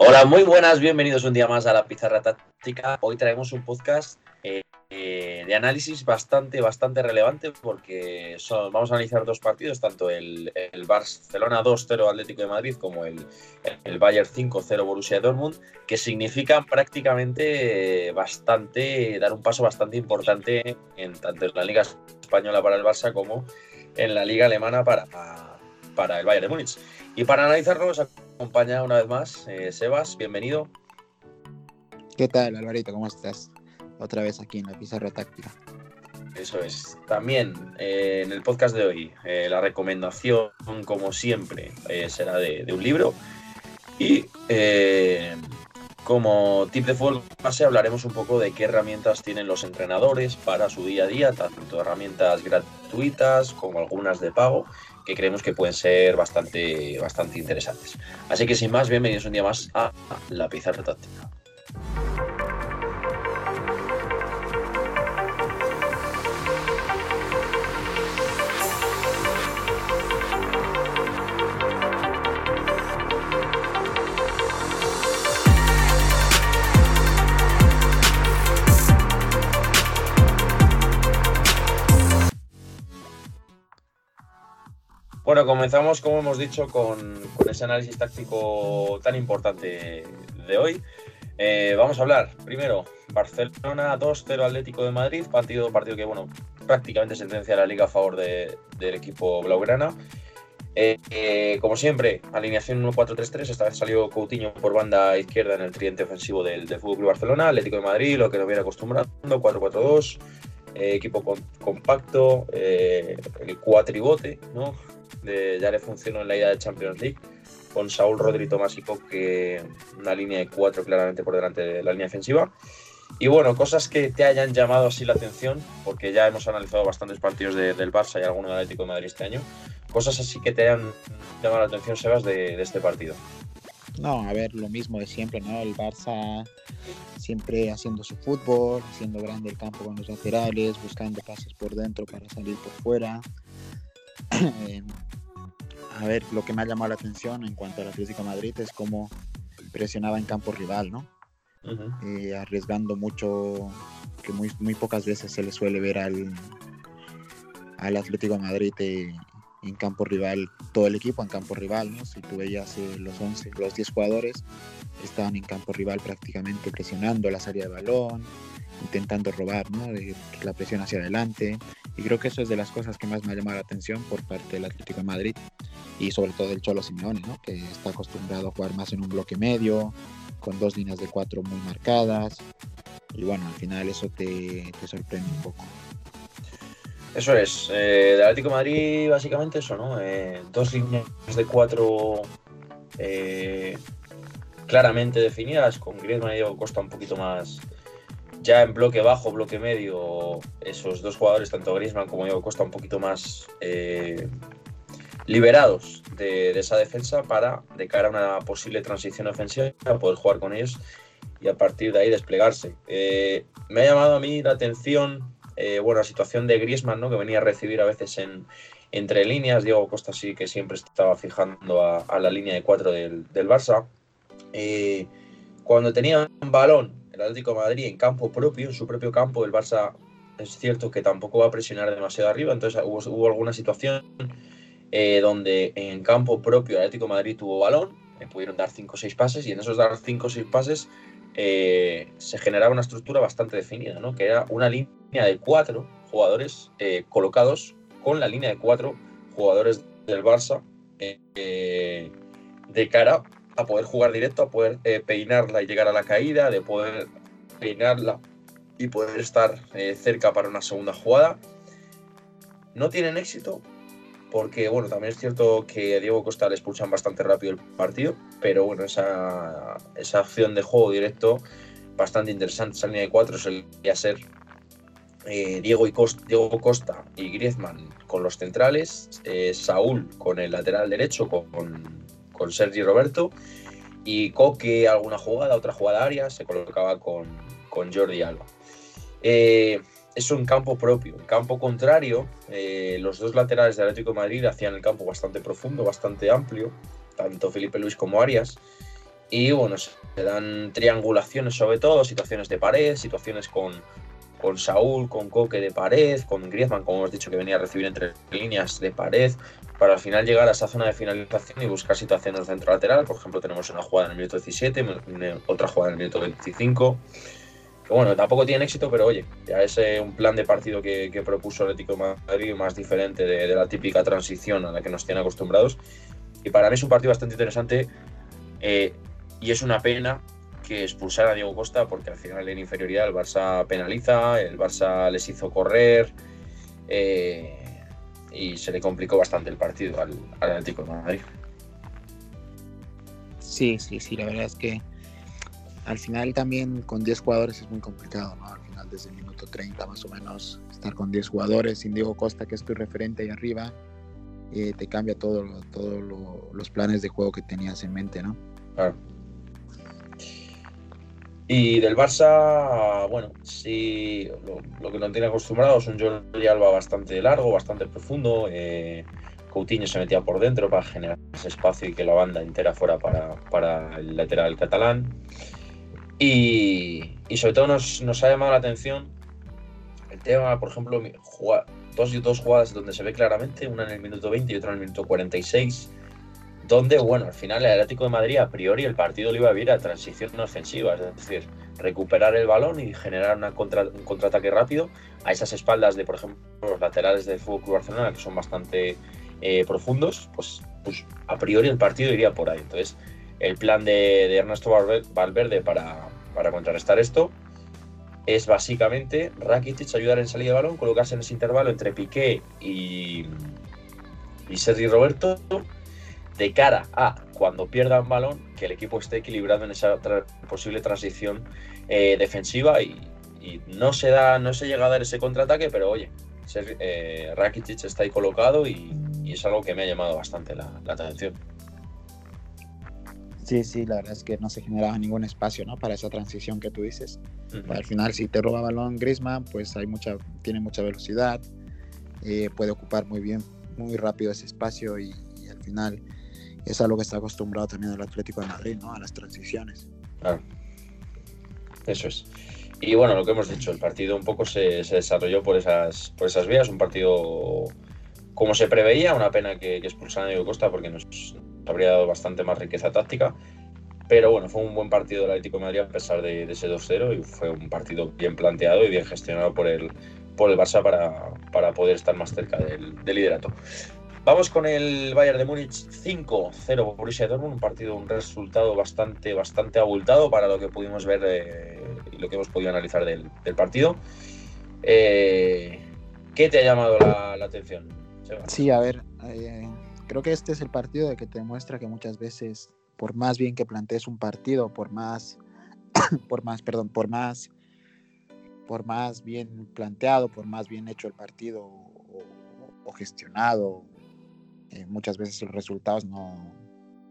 Hola, muy buenas, bienvenidos un día más a la Pizarra Táctica. Hoy traemos un podcast eh, eh, de análisis bastante, bastante relevante porque vamos a analizar dos partidos, tanto el, Barcelona 2-0 Atlético de Madrid como el, el Bayern 5-0 Borussia Dortmund, que significan prácticamente bastante, dar un paso bastante importante en tanto en la Liga Española para el Barça como en la Liga Alemana para, para el Bayern de Múnich. Y para analizarlo acompaña una vez más eh, Sebas, bienvenido. ¿Qué tal, Alvarito? ¿Cómo estás? Otra vez aquí en la pizarra táctica. Eso es. También eh, en el podcast de hoy, eh, la recomendación, como siempre, será de, un libro. Y como tip de fútbol base hablaremos un poco de qué herramientas tienen los entrenadores para su día a día, tanto herramientas gratuitas como algunas de pago que creemos que pueden ser bastante, bastante interesantes. Así que sin más, bienvenidos un día más a la pizarra táctica. Bueno, comenzamos, como hemos dicho, con, ese análisis táctico tan importante de hoy. Eh, vamos a hablar primero, Barcelona 2-0 Atlético de Madrid, partido, partido que, bueno, prácticamente sentencia la liga a favor del equipo blaugrana. Eh, eh, como siempre, alineación 1-4-3-3, esta vez salió Coutinho por banda izquierda en el tridente ofensivo del, del FC Barcelona, Atlético de Madrid, lo que nos viene acostumbrando, 4-4-2, equipo compacto, el cuatribote, ¿no? Ya le funcionó en la ida de Champions League, con Saúl, Rodri, Tomás y que una línea de cuatro claramente por delante de la línea defensiva. Y bueno, cosas que te hayan llamado así la atención, porque ya hemos analizado bastantes partidos del Barça y alguno del Atlético de Madrid este año. Cosas así que te hayan llamado la atención, Sebas, de, de este partido. No, a ver, lo mismo de siempre, ¿no? El Barça siempre haciendo su fútbol, haciendo grande el campo con los laterales, buscando pases por dentro para salir por fuera. Eh, a ver, lo que me ha llamado la atención en cuanto al Atlético de Madrid es cómo presionaba en campo rival, ¿no? Eh, arriesgando mucho, que muy, muy pocas veces se le suele ver al, al Atlético de Madrid eh, en campo rival, todo el equipo en campo rival, ¿no? Si tú veías los 11, los 10 jugadores estaban en campo rival prácticamente presionando la salida de balón, intentando robar, ¿no? la presión hacia adelante. Y creo que eso es de las cosas que más me ha llamado la atención por parte del Atlético de Madrid y sobre todo del Cholo Simeone, ¿no? Que está acostumbrado a jugar más en un bloque medio, con dos líneas de cuatro muy marcadas. Y bueno, al final eso te, sorprende un poco. Eso es. Eh, del Atlético de Madrid, básicamente eso, ¿no? Eh, dos líneas de cuatro eh, claramente definidas, con Griezmann y Costa un poquito más, ya en bloque bajo, bloque medio, esos dos jugadores, tanto Griezmann como Diego Costa, un poquito más eh, liberados de, esa defensa para, de cara a una posible transición ofensiva, poder jugar con ellos y a partir de ahí desplegarse. Eh, me ha llamado a mí la atención, eh, bueno, la situación de Griezmann, ¿no? que venía a recibir a veces en, entre líneas. Diego Costa sí que siempre estaba fijando a, la línea de cuatro del, del Barça. cuando tenía un balón el Atlético Madrid en campo propio, en su propio campo, el Barça es cierto que tampoco va a presionar demasiado arriba, entonces hubo, alguna situación eh, donde en campo propio el Atlético Madrid tuvo balón, le pudieron dar 5 o 6 pases y en esos dar 5 o 6 pases eh, se generaba una estructura bastante definida, ¿no? que era una línea de 4 jugadores eh, colocados con la línea de 4 jugadores del Barça de cara a poder jugar directo, a poder eh, peinarla y llegar a la caída, de poder peinarla y poder estar eh, cerca para una segunda jugada. No tienen éxito porque, bueno, también es cierto que a Diego Costa le expulsan bastante rápido el partido, pero bueno, esa, esa acción de juego directo bastante interesante. Esa línea de cuatro solía ser eh, Diego, y Costa, Diego Costa y Griezmann con los centrales, Saúl con el lateral derecho, con con Sergi Roberto y Coque alguna jugada, otra jugada área, se colocaba con, Jordi Alba. Eh, es un campo propio. En campo contrario, eh, los dos laterales de Atlético Madrid hacían el campo bastante profundo, bastante amplio, tanto Felipe Luis como Arias. Y bueno, se dan triangulaciones sobre todo, situaciones de pared, situaciones con, con Saúl, con Coque de pared, con Griezmann, como hemos dicho, que venía a recibir entre líneas de pared, para al final llegar a esa zona de finalización y buscar situaciones dentro lateral. Por ejemplo, tenemos una jugada en el minuto 17, otra jugada en el minuto 25. Que bueno, tampoco tiene éxito, pero oye, ya es eh, un plan de partido que, propuso el Atlético Madrid más diferente de, de, la típica transición a la que nos tienen acostumbrados. Y para mí es un partido bastante interesante eh, y es una pena que expulsar a Diego Costa porque al final en inferioridad el Barça penaliza, el Barça les hizo correr eh, y se le complicó bastante el partido al, Atlético de Madrid. Sí, sí, sí, la verdad es que al final también con 10 jugadores es muy complicado, ¿no? Al final desde el minuto 30 más o menos estar con 10 jugadores sin Diego Costa que es tu referente ahí arriba eh, te cambia todos todo los planes de juego que tenías en mente, ¿no? Claro. Y del Barça, bueno, sí, lo, que no tiene acostumbrado es un Jordi Alba bastante largo, bastante profundo. Eh, Coutinho se metía por dentro para generar ese espacio y que la banda entera fuera para, el lateral catalán. Y, sobre todo nos, nos, ha llamado la atención el tema, por ejemplo, dos, dos jugadas donde se ve claramente, una en el minuto 20 y otra en el minuto 46 donde, bueno, al final el Atlético de Madrid a priori el partido lo iba a vivir a transición ofensiva, es decir, recuperar el balón y generar contra, un contraataque rápido a esas espaldas de, por ejemplo, los laterales del Fútbol Barcelona, que son bastante eh, profundos, pues, pues a priori el partido iría por ahí. Entonces, el plan de, Ernesto Valverde para, para contrarrestar esto es básicamente Rakitic ayudar en salida de balón, colocarse en ese intervalo entre Piqué y, y Sergi Roberto de cara a cuando pierda un balón, que el equipo esté equilibrado en esa posible transición eh, defensiva y, no se da, no se llega a dar ese contraataque, pero oye, eh, Rakitic está ahí colocado y, es algo que me ha llamado bastante la, atención. Sí, sí, la verdad es que no se generaba ningún espacio ¿no? para esa transición que tú dices. Al final, si te roba balón Griezmann, pues hay mucha, tiene mucha velocidad, eh, puede ocupar muy bien, muy rápido ese espacio y, y al final es algo que está acostumbrado también el Atlético de Madrid, ¿no? A las transiciones. Claro. Eso es. Y bueno, lo que hemos dicho, el partido un poco se, desarrolló por esas, por esas vías, un partido como se preveía, una pena que, que a Diego Costa porque nos habría dado bastante más riqueza táctica. Pero bueno, fue un buen partido del Atlético de Madrid a pesar de, ese 2-0 y fue un partido bien planteado y bien gestionado por el, por el Barça para, para poder estar más cerca del liderato. Vamos con el Bayern de Múnich 5-0 Borussia Dortmund, un partido, un resultado bastante, bastante abultado para lo que pudimos ver eh, y lo que hemos podido analizar del, partido. Eh, ¿Qué te ha llamado la, atención? Sí, a ver, eh, creo que este es el partido de que te muestra que muchas veces, por más bien que plantees un partido, por más, por más, perdón, por más, por más bien planteado, por más bien hecho el partido o gestionado eh, muchas veces los resultados no,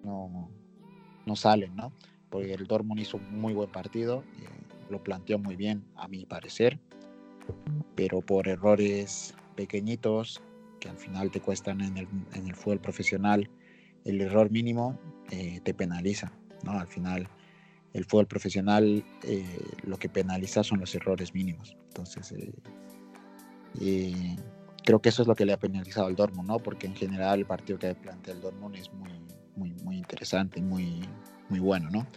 no, salen, ¿no? Porque el Dortmund hizo un muy buen partido, eh, lo planteó muy bien, a mi parecer, pero por errores pequeñitos que al final te cuestan en el, en el fútbol profesional, el error mínimo eh, te penaliza, ¿no? Al final el fútbol profesional lo que penaliza son los errores mínimos. Entonces, creo que eso es lo que le ha penalizado al Dortmund, ¿no? Porque en general el partido que plantea el Dortmund es muy, muy, muy interesante muy, muy bueno, ¿no?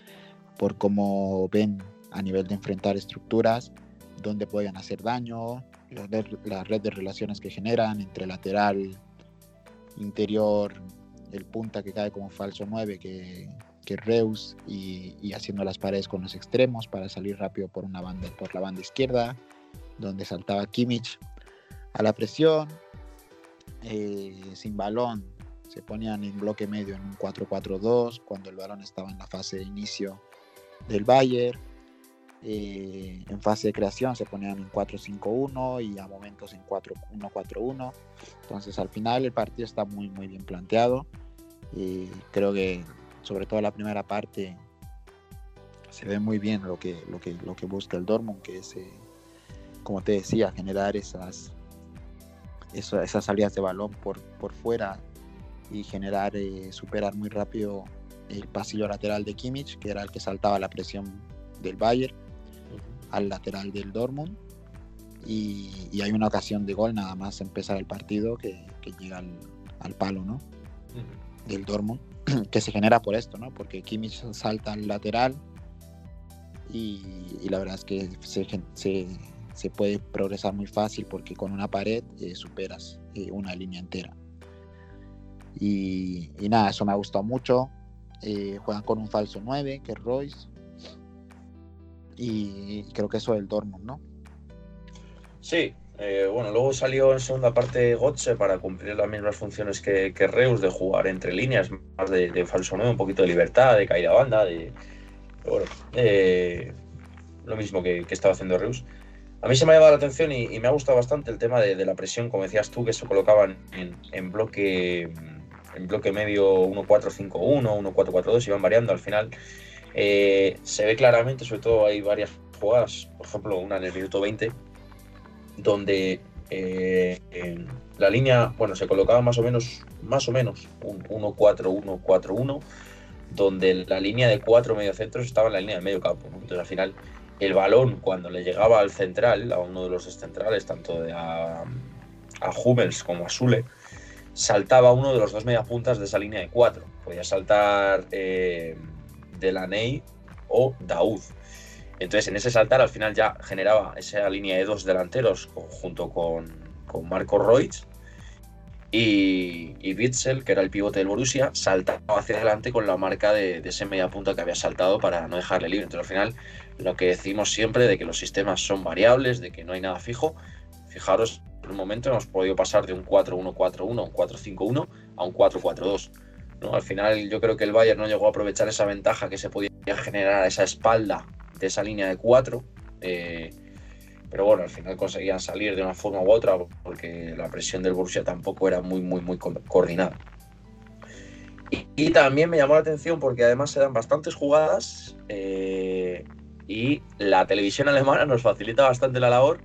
Por cómo ven a nivel de enfrentar estructuras, dónde pueden hacer daño, la, red de relaciones que generan entre lateral, interior, el punta que cae como falso 9, que, que Reus, y, y, haciendo las paredes con los extremos para salir rápido por, una banda, por la banda izquierda, donde saltaba Kimmich a la presión, eh, sin balón, se ponían en bloque medio en un 4-4-2 cuando el balón estaba en la fase de inicio del Bayern. Eh, en fase de creación se ponían en 4-5-1 y a momentos en 4-1-4-1. Entonces al final el partido está muy muy bien planteado. Y creo que sobre todo la primera parte se ve muy bien lo que, lo que, lo que busca el Dortmund, que es, eh, como te decía, generar esas, esas salidas de balón por, por fuera y generar, eh, superar muy rápido el pasillo lateral de Kimmich, que era el que saltaba la presión del Bayern, al lateral del Dortmund. Y, hay una ocasión de gol nada más empezar el partido que, llega al, palo, ¿no? Del Dortmund, que se genera por esto, ¿no? Porque Kimmich salta al lateral y, la verdad es que se, se, puede progresar muy fácil porque con una pared eh, superas eh, una línea entera. Y, nada, eso me ha gustado mucho. Eh, juegan con un falso 9, que es Royce. Y creo que eso es el Dortmund, ¿no? Sí, bueno, luego salió en segunda parte Gotze para cumplir las mismas funciones que, Reus, de jugar entre líneas, más de, falso 9, un poquito de libertad, de caída a banda, de. Bueno, lo mismo que, estaba haciendo Reus. A mí se me ha llamado la atención y, me ha gustado bastante el tema de, la presión, como decías tú, que se colocaban en bloque en bloque medio 1-4-5-1, 1-4-4-2, iban variando al final. Eh, se ve claramente, sobre todo hay varias jugadas, por ejemplo, una en el minuto 20, donde eh, la línea, bueno, se colocaba más o menos, más o menos, un 1-4-1-4-1, donde la línea de cuatro mediocentros estaba en la línea de medio campo. Entonces, al final, el balón, cuando le llegaba al central, a uno de los centrales, tanto de a, a Hummels como a Sule, saltaba uno de los dos mediapuntas de esa línea de cuatro. Podía saltar eh, Delaney o Daud. Entonces, en ese saltar, al final ya generaba esa línea de dos delanteros junto con, con Marco Reutz. Y, y Witzel, que era el pivote del Borussia, saltaba hacia adelante con la marca de, de ese mediapunta que había saltado para no dejarle libre. Entonces, al final, lo que decimos siempre de que los sistemas son variables, de que no hay nada fijo, fijaros un momento hemos podido pasar de un 4-1-4-1 a un 4-5-1 a un 4-4-2. ¿no? Al final yo creo que el Bayern no llegó a aprovechar esa ventaja que se podía generar a esa espalda de esa línea de 4. Eh, pero bueno, al final conseguían salir de una forma u otra porque la presión del Borussia tampoco era muy, muy, muy coordinada. Y, también me llamó la atención porque además se dan bastantes jugadas eh, y la televisión alemana nos facilita bastante la labor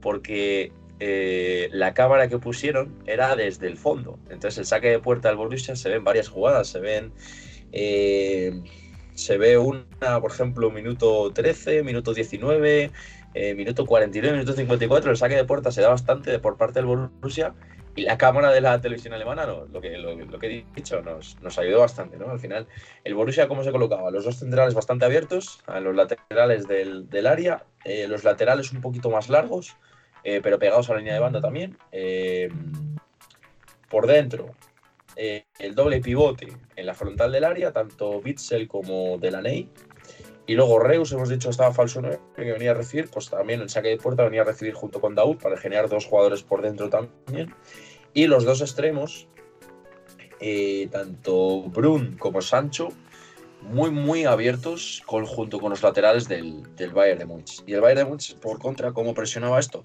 porque eh, la cámara que pusieron era desde el fondo. Entonces el saque de puerta del Borussia se ven varias jugadas, se ven... Eh, se ve una, por ejemplo, minuto 13, minuto 19, eh, minuto 49, minuto 54. El saque de puerta se da bastante por parte del Borussia la cámara de la televisión alemana, no, lo, que, lo, que he dicho, nos, nos, ayudó bastante. ¿no? Al final, el Borussia, ¿cómo se colocaba? Los dos centrales bastante abiertos, a los laterales del, del área, los laterales un poquito más largos, eh, pero pegados a la línea de banda también. Eh, por dentro, eh, el doble pivote en la frontal del área, tanto Witzel como Delaney. Y luego Reus, hemos dicho, estaba falso 9, que venía a recibir, pues también el saque de puerta venía a recibir junto con Daud para generar dos jugadores por dentro también. Y los dos extremos, tanto Brun como Sancho, muy, muy abiertos junto con los laterales del, Bayern de Múnich. Y el Bayern de Múnich, por contra, ¿cómo presionaba esto?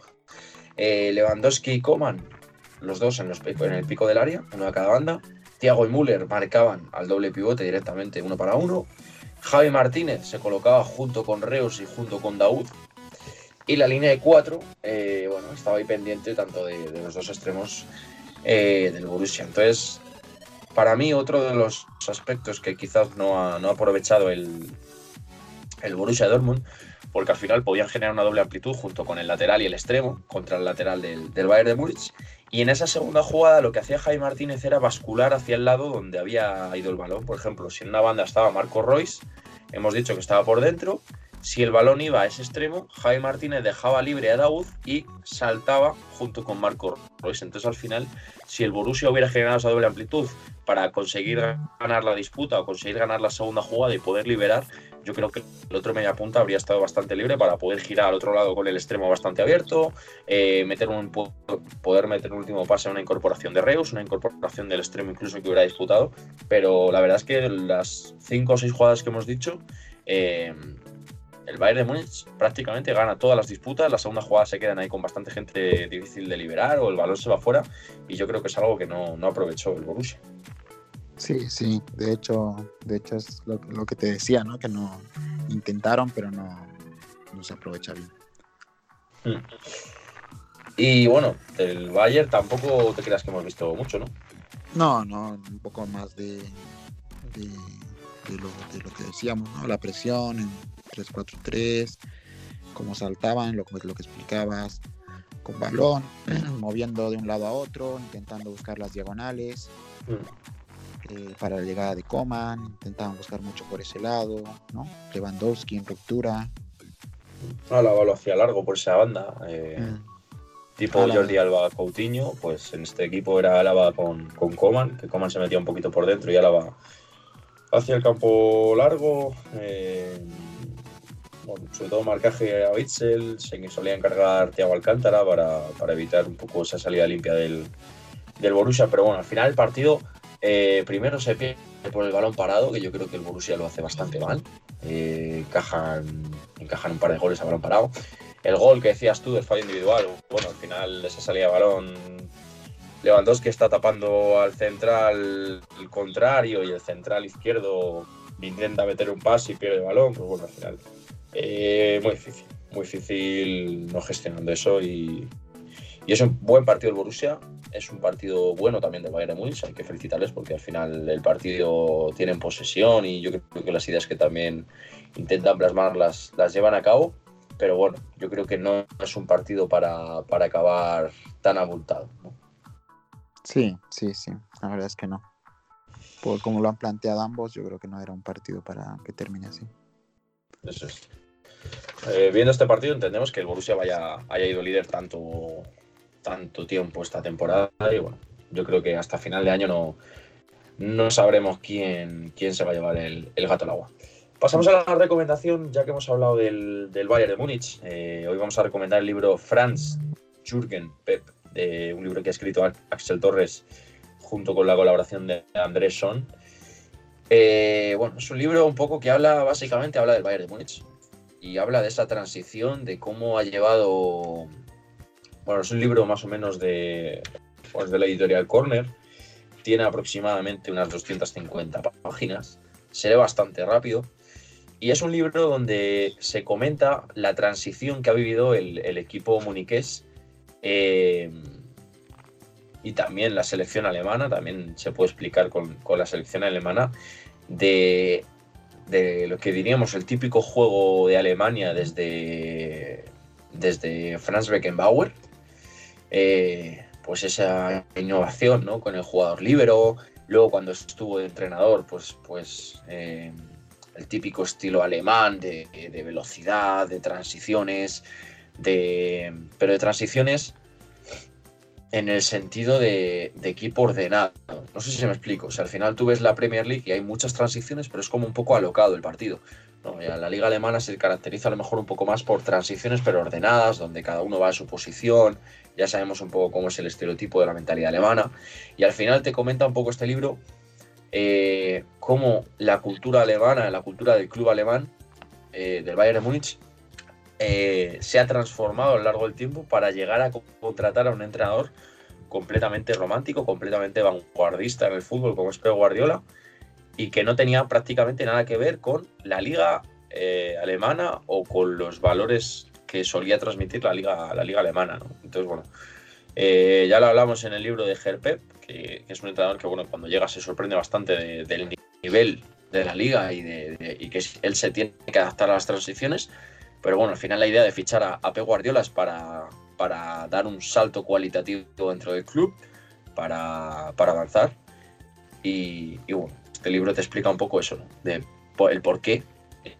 Eh, Lewandowski y Coman, los dos en, en, el pico del área, uno a cada banda. Thiago y Müller marcaban al doble pivote directamente uno para uno. Javi Martínez se colocaba junto con Reus y junto con Daud. Y la línea de cuatro, eh, bueno, estaba ahí pendiente tanto de, los dos extremos eh, del Borussia. Entonces, para mí, otro de los aspectos que quizás no ha, no ha aprovechado el, el Borussia Dortmund, porque al final podían generar una doble amplitud junto con el lateral y el extremo contra el lateral del, del Bayern de Múnich. Y en esa segunda jugada lo que hacía Jaime Martínez era bascular hacia el lado donde había ido el balón. Por ejemplo, si en una banda estaba Marco Royce, hemos dicho que estaba por dentro, si el balón iba a ese extremo, Jaime Martínez dejaba libre a Daud y saltaba junto con Marco Royce. Entonces, al final, si el Borussia hubiera generado esa doble amplitud para conseguir ganar la disputa o conseguir ganar la segunda jugada y poder liberar, yo creo que el otro media punta habría estado bastante libre para poder girar al otro lado con el extremo bastante abierto, eh, meter un, poder meter un último pase a una incorporación de Reus, una incorporación del extremo incluso que hubiera disputado. Pero la verdad es que las cinco o seis jugadas que hemos dicho, eh, el Bayern de Múnich prácticamente gana todas las disputas, las segundas jugadas se quedan ahí con bastante gente difícil de liberar o el balón se va fuera y yo creo que es algo que no, no aprovechó el Borussia. Sí, sí, de hecho, de hecho es lo, que te decía, ¿no? Que no intentaron, pero no, no se aprovecha bien. Hmm. Y bueno, del Bayern tampoco te creas que hemos visto mucho, ¿no? No, no, un poco más de, de lo, que decíamos, ¿no? La presión en 3-4-3, cómo saltaban, lo, lo que explicabas, con balón, moviendo de un lado a otro, intentando buscar las diagonales. Mm. Eh, para la llegada de Coman, intentaban buscar mucho por ese lado, ¿no? Lewandowski en ruptura. Ah, la bala hacia largo por esa banda. Eh, mm. Tipo Jordi Alba Coutinho, pues en este equipo era Álava con, con Coman, que Coman se metía un poquito por dentro y Álava hacia el campo largo. Eh, sobre todo marcaje a Bitzel, se solía encargar Thiago Alcántara para, evitar un poco esa salida limpia del, del Borussia, pero bueno, al final el partido eh, primero se pierde por el balón parado, que yo creo que el Borussia lo hace bastante mal, eh, encajan, encajan un par de goles a balón parado. El gol que decías tú del fallo individual, bueno, al final esa salida de balón Lewandowski está tapando al central contrario y el central izquierdo intenta meter un pase y pierde el balón, pues bueno, al final eh, muy difícil, muy difícil no gestionando eso y, es un buen partido el Borussia, es un partido bueno también del Bayern Múnich, hay que felicitarles porque al final el partido tienen posesión y yo creo que las ideas que también intentan plasmar las, llevan a cabo, pero bueno, yo creo que no es un partido para, acabar tan abultado. Sí, sí, sí, la verdad es que no. Por como lo han planteado ambos, yo creo que no era un partido para que termine así. Eso es. Eh, viendo este partido entendemos que el Borussia vaya, haya ido líder tanto, tanto tiempo esta temporada y bueno, yo creo que hasta final de año no, no sabremos quién, quién se va a llevar el, gato al agua. Pasamos a la recomendación, ya que hemos hablado del, del Bayern de Múnich. Eh, hoy vamos a recomendar el libro Franz Jürgen Pep, de un libro que ha escrito Axel Torres junto con la colaboración de Andrés Son. Eh, bueno, es un libro un poco que habla, básicamente, habla del Bayern de Múnich y habla de esa transición, de cómo ha llevado. Bueno, es un libro más o menos de, pues de la editorial Corner. Tiene aproximadamente unas 250 páginas. Se lee bastante rápido. Y es un libro donde se comenta la transición que ha vivido el, equipo muniqués eh, y también la selección alemana, también se puede explicar con, con la selección alemana, de de lo que diríamos el típico juego de Alemania desde, desde Franz Beckenbauer. Eh, pues esa innovación ¿no? con el jugador libero. Luego cuando estuvo de entrenador, pues, pues eh, el típico estilo alemán de, de, velocidad, de transiciones, de, pero de transiciones en el sentido de, equipo ordenado. No sé si me explico. O al final tú ves la Premier League y hay muchas transiciones, pero es como un poco alocado el partido. la liga alemana se caracteriza a lo mejor un poco más por transiciones, pero ordenadas, donde cada uno va a su posición. Ya sabemos un poco cómo es el estereotipo de la mentalidad alemana. Y al final te comenta un poco este libro eh, cómo la cultura alemana, la cultura del club alemán, eh, del Bayern de Múnich, eh, se ha transformado a lo largo del tiempo para llegar a contratar a un entrenador completamente romántico, completamente vanguardista en el fútbol como es Pep Guardiola y que no tenía prácticamente nada que ver con la liga eh, alemana o con los valores que solía transmitir la liga, la liga alemana. Entonces, bueno, eh, ya lo hablamos en el libro de Gerpep, que, es un entrenador que, bueno, cuando llega se sorprende bastante del nivel de la liga y, y que él se tiene que adaptar a las transiciones pero bueno, al final la idea de fichar a, a Pep Guardiola es para, para dar un salto cualitativo dentro del club, para, avanzar. Y, bueno, este libro te explica un poco eso, de el por qué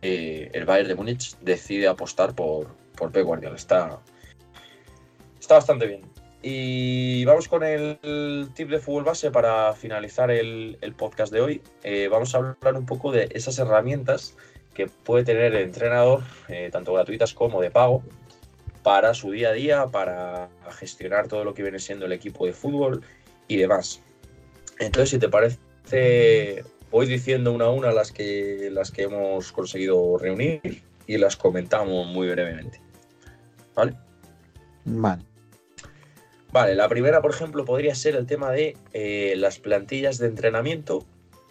eh, el Bayern de Múnich decide apostar por, por Pep Guardiola. Está, está bastante bien. Y vamos con el, tip de fútbol base para finalizar el, podcast de hoy. Eh, vamos a hablar un poco de esas herramientas que puede tener el entrenador, eh, tanto gratuitas como de pago, para su día a día, para gestionar todo lo que viene siendo el equipo de fútbol y demás. Entonces, si te parece, voy diciendo una a una las que, las que hemos conseguido reunir y las comentamos muy brevemente. ¿Vale? Vale. Vale, la primera, por ejemplo, podría ser el tema de eh, las plantillas de entrenamiento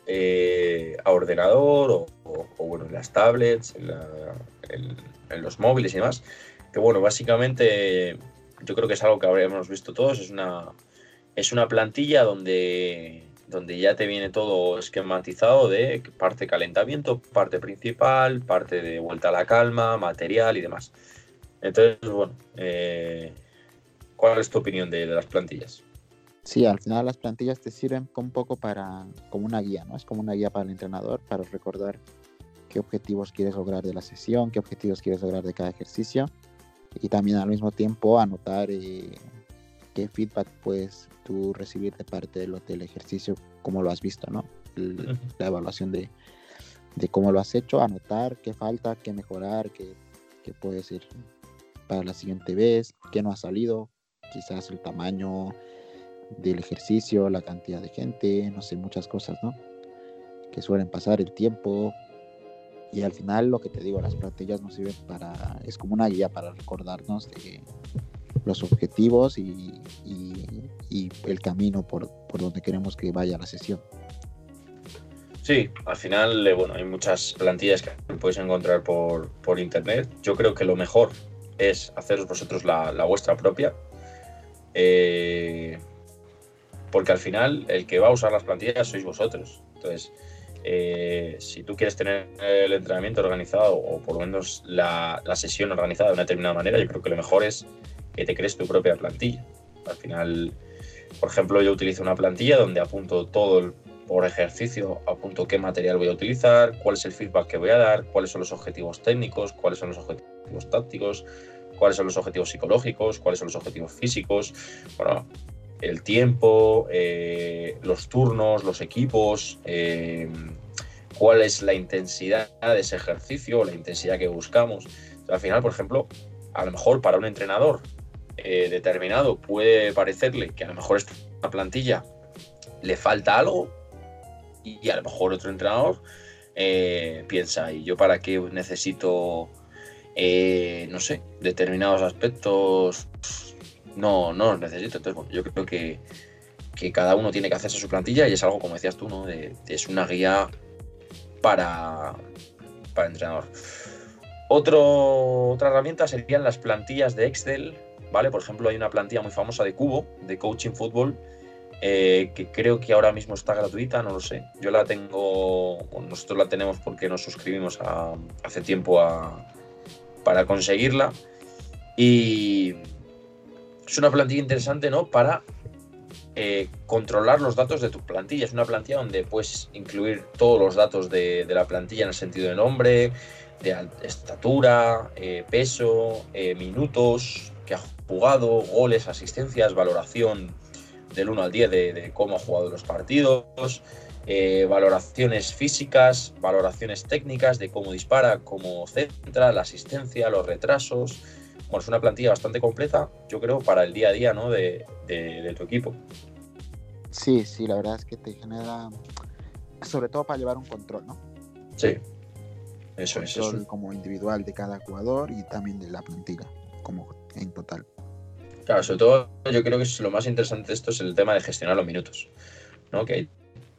eh, a ordenador o, bueno, en las tablets, en, los móviles y demás. Que bueno, básicamente yo creo que es algo que habríamos visto todos. Es una, es una plantilla donde, donde ya te viene todo esquematizado de parte calentamiento, parte principal, parte de vuelta a la calma, material y demás. Entonces, bueno, eh, ¿cuál es tu opinión de, las plantillas? Sí, al final las plantillas te sirven un poco para, como una guía, ¿no? Es como una guía para el entrenador, para recordar qué objetivos quieres lograr de la sesión, qué objetivos quieres lograr de cada ejercicio y también al mismo tiempo anotar eh, qué feedback puedes tú recibir de parte del, del ejercicio, como lo has visto, ¿no? La evaluación de, de, cómo lo has hecho, anotar qué falta, qué mejorar, qué, qué puedes ir para la siguiente vez, qué no ha salido, quizás el tamaño del ejercicio, la cantidad de gente, no sé, muchas cosas, ¿no? Que suelen pasar el tiempo, y al final lo que te digo, las plantillas nos sirven para, es como una guía para recordarnos de los objetivos y, el camino por, donde queremos que vaya la sesión. Sí, al final, eh, bueno, hay muchas plantillas que puedes encontrar por, internet. Yo creo que lo mejor es haceros vosotros la, vuestra propia. Eh, porque al final el que va a usar las plantillas sois vosotros. Entonces, eh, si tú quieres tener el entrenamiento organizado o por lo menos la, sesión organizada de una determinada manera, yo creo que lo mejor es que te crees tu propia plantilla. Al final, por ejemplo, yo utilizo una plantilla donde apunto todo por ejercicio, apunto qué material voy a utilizar, cuál es el feedback que voy a dar, cuáles son los objetivos técnicos, cuáles son los objetivos tácticos, cuáles son los objetivos psicológicos, cuáles son los objetivos físicos. Bueno, el tiempo, eh, los turnos, los equipos, eh, cuál es la intensidad de ese ejercicio, la intensidad que buscamos. al final, por ejemplo, a lo mejor para un entrenador eh, determinado puede parecerle que a lo mejor esta plantilla le falta algo y a lo mejor otro entrenador piensa, ¿y yo para qué necesito, no sé, determinados aspectos no, no los necesito. Entonces, yo creo que, cada uno tiene que hacerse su plantilla y es algo, como decías tú, ¿no? es una guía para, para entrenador. Otro, otra herramienta serían las plantillas de Excel, ¿vale? Por ejemplo, hay una plantilla muy famosa de Cubo, de Coaching Football, eh, que creo que ahora mismo está gratuita, no lo sé. Yo la tengo, nosotros la tenemos porque nos suscribimos hace tiempo para conseguirla. Y, es una plantilla interesante, ¿no? Para eh, controlar los datos de tu plantilla. Es una plantilla donde puedes incluir todos los datos de, la plantilla en el sentido de nombre, de estatura, eh, peso, eh, minutos que ha jugado, goles, asistencias, valoración del 1 al 10 de, cómo ha jugado los partidos, valoraciones físicas, valoraciones técnicas de cómo dispara, cómo centra, la asistencia, los retrasos, bueno, es una plantilla bastante completa, yo creo, para el día a día ¿no? de, tu equipo. Sí, sí, la verdad es que te genera, sobre todo para llevar un control, ¿no? Sí, eso es. Eso. como individual de cada jugador y también de la plantilla, como en total. Claro, sobre todo yo creo que es lo más interesante de esto es el tema de gestionar los minutos, ¿no? Que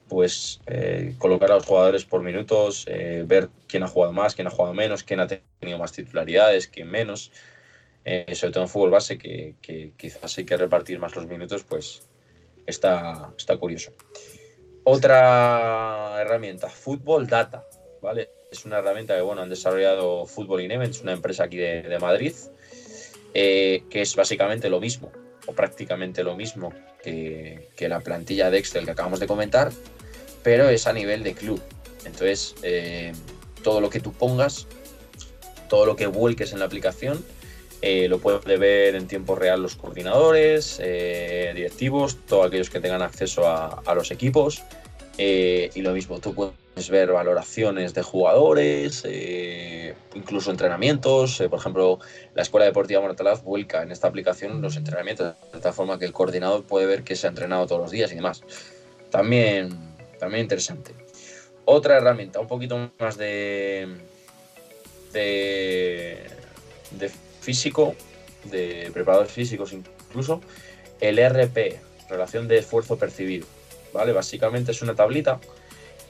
pues eh, colocar a los jugadores por minutos, eh, ver quién ha jugado más, quién ha jugado menos, quién ha tenido más titularidades, quién menos. Eh, sobre todo en fútbol base, que, quizás hay que repartir más los minutos, pues está, está curioso. Otra herramienta, Fútbol Data, ¿vale? Es una herramienta que, bueno, han desarrollado Football in Events, una empresa aquí de, Madrid, eh, que es básicamente lo mismo, o prácticamente lo mismo que, la plantilla de Excel que acabamos de comentar, pero es a nivel de club. Entonces, eh, todo lo que tú pongas, todo lo que vuelques en la aplicación, eh, lo puede ver en tiempo real los coordinadores, eh, directivos, todos aquellos que tengan acceso a, los equipos. Eh, y lo mismo, tú puedes ver valoraciones de jugadores, incluso entrenamientos. por ejemplo, la Escuela Deportiva Mortalaz vuelca en esta aplicación los entrenamientos, de tal forma que el coordinador puede ver que se ha entrenado todos los días y demás. También, también interesante. Otra herramienta, un poquito más de, de físico, de preparadores físicos incluso, el RP, relación de esfuerzo percibido. ¿vale? Básicamente es una tablita,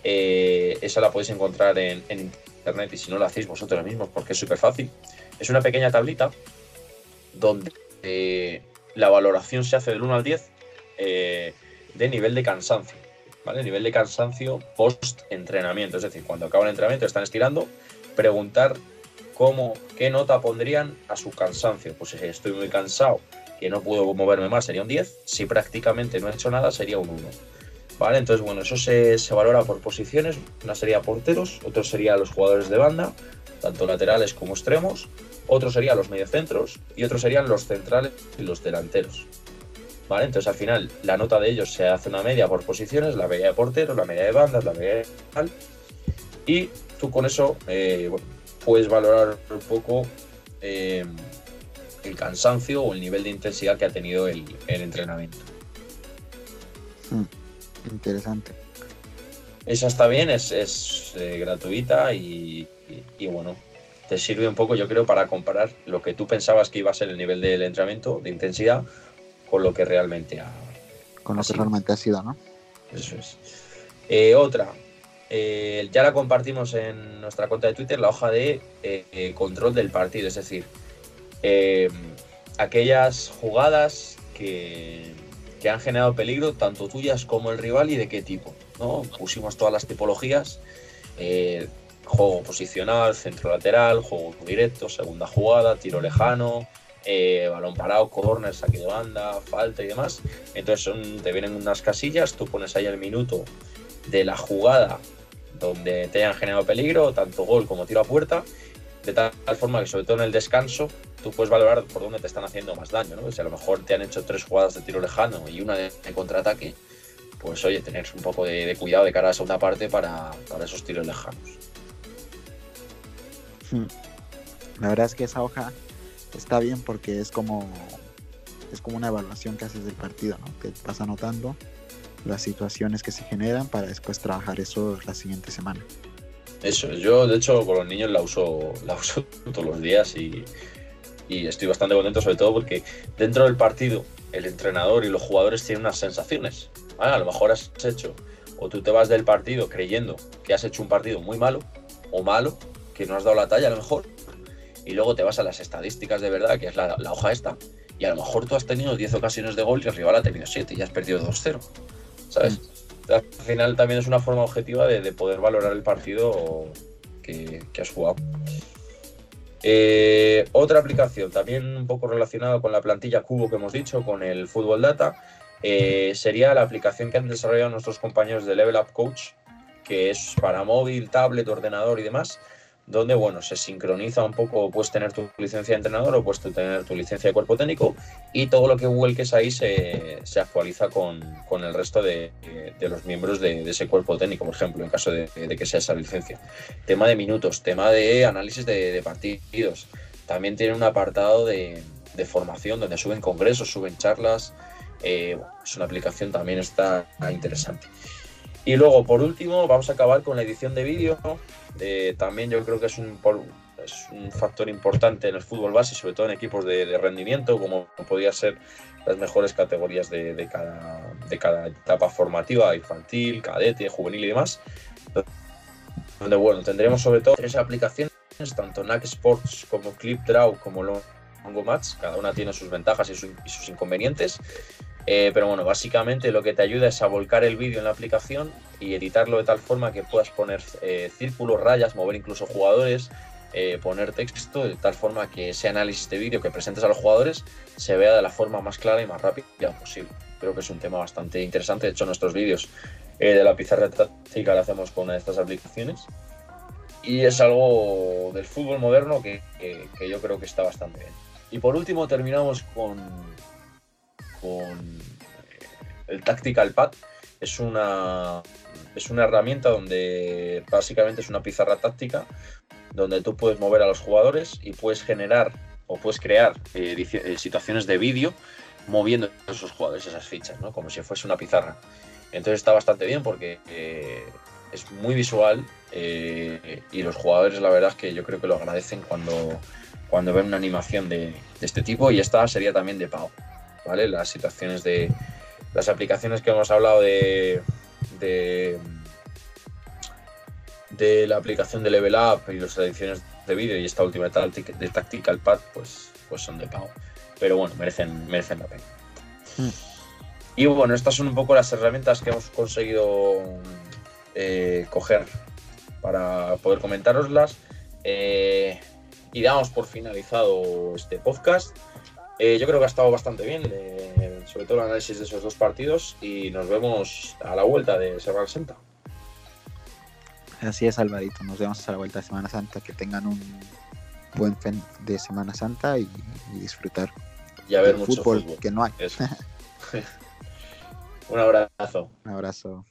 eh, esa la podéis encontrar en, internet y si no la hacéis vosotros mismos porque es súper fácil. Es una pequeña tablita donde eh, la valoración se hace del 1 al 10 eh, de nivel de cansancio. ¿vale? Nivel de cansancio post-entrenamiento. Es decir, cuando acaba el entrenamiento están estirando, preguntar cómo, qué nota pondrían a su cansancio. Pues si estoy muy cansado, que no puedo moverme más, sería un 10. Si prácticamente no he hecho nada, sería un 1. ¿Vale? Entonces, bueno, eso se, se valora por posiciones. Una sería porteros, otro sería los jugadores de banda, tanto laterales como extremos. Otro sería los mediocentros y otro serían los centrales y los delanteros. ¿Vale? Entonces al final la nota de ellos se hace una media por posiciones, la media de porteros, la media de bandas, la media de. Y tú con eso eh, bueno, puedes valorar un poco eh, el cansancio o el nivel de intensidad que ha tenido el, el entrenamiento. Mm, interesante. Esa está bien, es, es eh, gratuita y, y, y, bueno, te sirve un poco, yo creo, para comparar lo que tú pensabas que iba a ser el nivel del entrenamiento, de intensidad, con lo que realmente ha, Con lo ha que sido. realmente ha sido, ¿no? Eso es. Eh, otra, eh, ya la compartimos en nuestra cuenta de Twitter, la hoja de eh, eh, control del partido, es decir, aquellas jugadas que, que han generado peligro, tanto tuyas como el rival y de qué tipo. ¿no? Pusimos todas las tipologías, juego posicional, centro lateral, juego directo, segunda jugada, tiro lejano, balón parado, corner, saque de banda, falta y demás. Entonces te vienen unas casillas, tú pones ahí el minuto de la jugada donde te hayan generado peligro, tanto gol como tiro a puerta, de tal forma que sobre todo en el descanso tú puedes valorar por dónde te están haciendo más daño, ¿no? Si a lo mejor te han hecho tres jugadas de tiro lejano y una de, contraataque, pues oye, tener un poco de, cuidado de cara a la segunda parte para, para esos tiros lejanos. Mm. La verdad es que esa hoja está bien porque es como es como una evaluación que haces del partido, ¿no? Que vas anotando las situaciones que se generan para después trabajar eso la siguiente semana. Eso, yo de hecho con los niños la uso, la uso todos los días y, estoy bastante contento sobre todo porque dentro del partido el entrenador y los jugadores tienen unas sensaciones. ¿vale? A lo mejor has hecho o tú te vas del partido creyendo que has hecho un partido muy malo o malo, que no has dado la talla a lo mejor, y luego te vas a las estadísticas de verdad, que es la, la hoja esta, y a lo mejor tú has tenido 10 ocasiones de gol y el rival ha tenido 7 y has perdido 2-0. ¿Sabes? Al final también es una forma objetiva de, de poder valorar el partido que, que has jugado. Eh, otra aplicación, también un poco relacionada con la plantilla Cubo que hemos dicho, con el Fútbol Data, eh, sería la aplicación que han desarrollado nuestros compañeros de Level Up Coach, que es para móvil, tablet, ordenador y demás, donde bueno, se sincroniza un poco, puedes tener tu licencia de entrenador o puedes tener tu licencia de cuerpo técnico y todo lo que vuelques ahí se, se actualiza con, con, el resto de, de los miembros de, ese cuerpo técnico, por ejemplo, en caso de, que sea esa licencia. Tema de minutos, tema de análisis de, de partidos. También tiene un apartado de, formación donde suben congresos, suben charlas. Eh, es una aplicación también está interesante. Y luego, por último, vamos a acabar con la edición de vídeo. También yo creo que es un, es un, factor importante en el fútbol base, sobre todo en equipos de, rendimiento, como podría ser las mejores categorías de, de, cada, de cada etapa formativa, infantil, cadete, juvenil y demás. Donde, bueno, tendremos sobre todo tres aplicaciones, tanto NAC Sports como ClipDraw como Longo Match. Cada una tiene sus ventajas y sus inconvenientes. Eh, pero bueno, básicamente lo que te ayuda es a volcar el vídeo en la aplicación y editarlo de tal forma que puedas poner eh, círculos, rayas, mover incluso jugadores, eh, poner texto de tal forma que ese análisis de vídeo que presentes a los jugadores se vea de la forma más clara y más rápida posible. Creo que es un tema bastante interesante. De hecho, nuestros vídeos de la pizarra táctica lo hacemos con una de estas aplicaciones. Y es algo del fútbol moderno que, que, que yo creo que está bastante bien. Y por último terminamos con, con el Tactical Pad. Es una, es una herramienta donde básicamente es una pizarra táctica donde tú puedes mover a los jugadores y puedes generar o puedes crear eh, situaciones de vídeo moviendo esos jugadores, esas fichas, ¿no? como si fuese una pizarra. Entonces está bastante bien porque eh, es muy visual eh, y los jugadores la verdad es que yo creo que lo agradecen cuando, cuando ven una animación de, de este tipo y esta sería también de pago. ¿Vale? Las situaciones de las aplicaciones que hemos hablado de, de, de la aplicación de Level Up y las ediciones de vídeo y esta última de Tactical Pad, pues, pues son de pago. Pero bueno, merecen, merecen la pena. Y bueno, estas son un poco las herramientas que hemos conseguido eh, coger para poder comentároslas. Eh, y damos por finalizado este podcast. Eh, yo creo que ha estado bastante bien, sobre todo el análisis de esos dos partidos. Y nos vemos a la vuelta de Semana Santa. Así es, Alvarito. Nos vemos a la vuelta de Semana Santa. Que tengan un buen fin de Semana Santa y, disfrutar. Y a ver mucho fútbol, que no hay. un abrazo. Un abrazo.